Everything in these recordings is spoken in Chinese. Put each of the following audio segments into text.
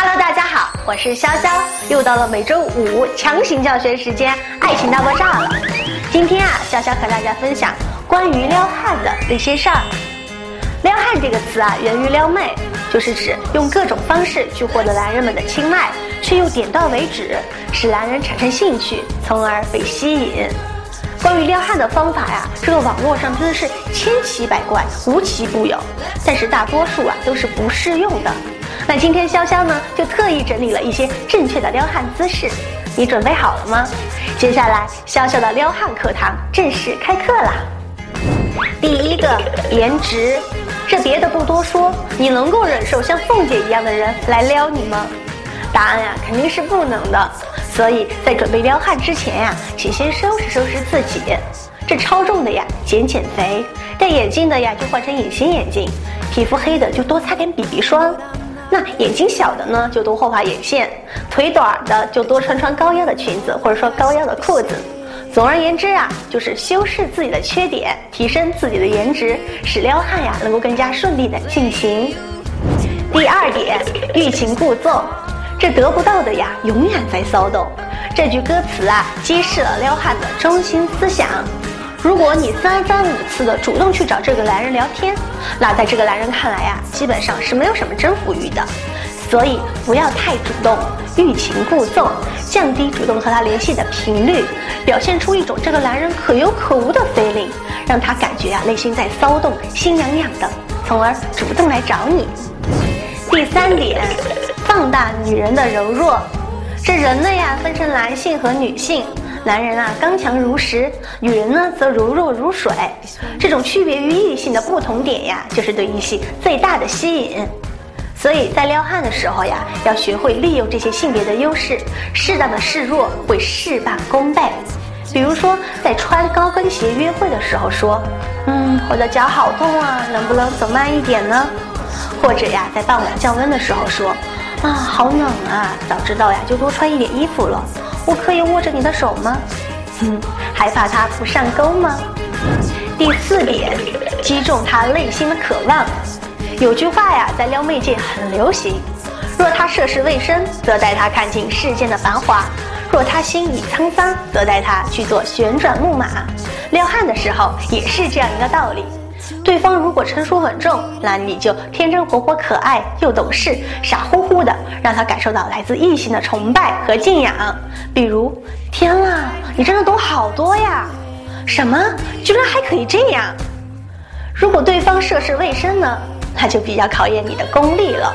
哈喽，大家好我是潇潇，又到了每周五强行教学时间，爱情大爆炸了。今天啊，潇潇和大家分享关于撩汉的那些事儿。撩汉这个词啊，源于撩妹，就是指用各种方式去获得男人们的青睐，却又点到为止，使男人产生兴趣，从而被吸引。关于撩汉的方法呀，这个网络上真的是千奇百怪，无奇不有，但是大多数啊都是不适用的。那今天潇潇呢，就特意整理了一些正确的撩汉姿势，你准备好了吗？接下来潇潇的撩汉课堂正式开课啦！第一个，颜值，这别的不多说，你能够忍受像凤姐一样的人来撩你吗？答案呀，肯定是不能的。所以在准备撩汉之前呀，请先收拾收拾自己。这超重的呀，减减肥；戴眼镜的呀，就换成隐形眼镜；皮肤黑的就多擦点 BB 霜。那眼睛小的呢，就多画画眼线；腿短的就多穿穿高腰的裙子，或者说高腰的裤子。总而言之啊，就是修饰自己的缺点，提升自己的颜值，使撩汉呀能够更加顺利的进行。第二点，欲擒故纵，这得不到的呀，永远在骚动。这句歌词啊，揭示了撩汉的中心思想。如果你三番五次的主动去找这个男人聊天，那在这个男人看来呀，基本上是没有什么征服欲的。所以不要太主动，欲擒故纵，降低主动和他联系的频率，表现出一种这个男人可有可无的 feeling，让他感觉啊内心在骚动，心痒痒的，从而主动来找你。第三点，放大女人的柔弱。这人呢呀，分成男性和女性。男人啊，刚强如石；女人呢，则柔弱如水。这种区别于异性的不同点呀，就是对异性最大的吸引。所以在撩汉的时候呀，要学会利用这些性别的优势，适当的示弱会事半功倍。比如说，在穿高跟鞋约会的时候说：“嗯，我的脚好痛啊，能不能走慢一点呢？”或者呀，在傍晚降温的时候说：“啊，好冷啊，早知道呀，就多穿一点衣服了。”我可以握着你的手吗？嗯，还怕他不上钩吗？第四点，击中他内心的渴望。有句话呀，在撩妹界很流行：若他涉世未深，则带他看尽世间的繁华；若他心已沧桑，则带他去做旋转木马。撩汉的时候也是这样一个道理。对方如果成熟稳重，那你就天真活泼可爱又懂事，傻乎乎的，让他感受到来自异性的崇拜和敬仰。比如，天啊，你真的懂好多呀！什么？居然还可以这样？如果对方涉世未深呢？那就比较考验你的功力了。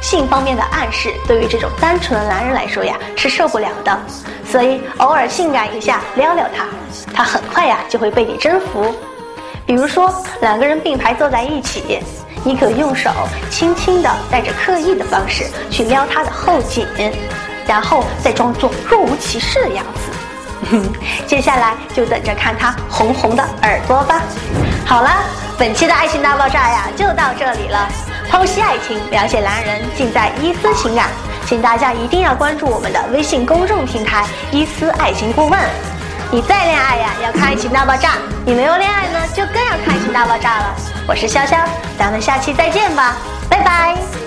性方面的暗示，对于这种单纯的男人来说呀，是受不了的。所以，偶尔性感一下，撩撩他，他很快呀就会被你征服。比如说，两个人并排坐在一起，你可用手轻轻的带着刻意的方式去撩他的后颈，然后再装作若无其事的样子。接下来就等着看他红红的耳朵吧。好了，本期的爱情大爆炸呀就到这里了。剖析爱情，了解男人，尽在伊思情感。请大家一定要关注我们的微信公众平台“伊思爱情顾问”。你再恋爱呀，要看《爱情大爆炸》；你没有恋爱呢，就更要看《爱情大爆炸》了。我是潇潇，咱们下期再见吧，拜拜。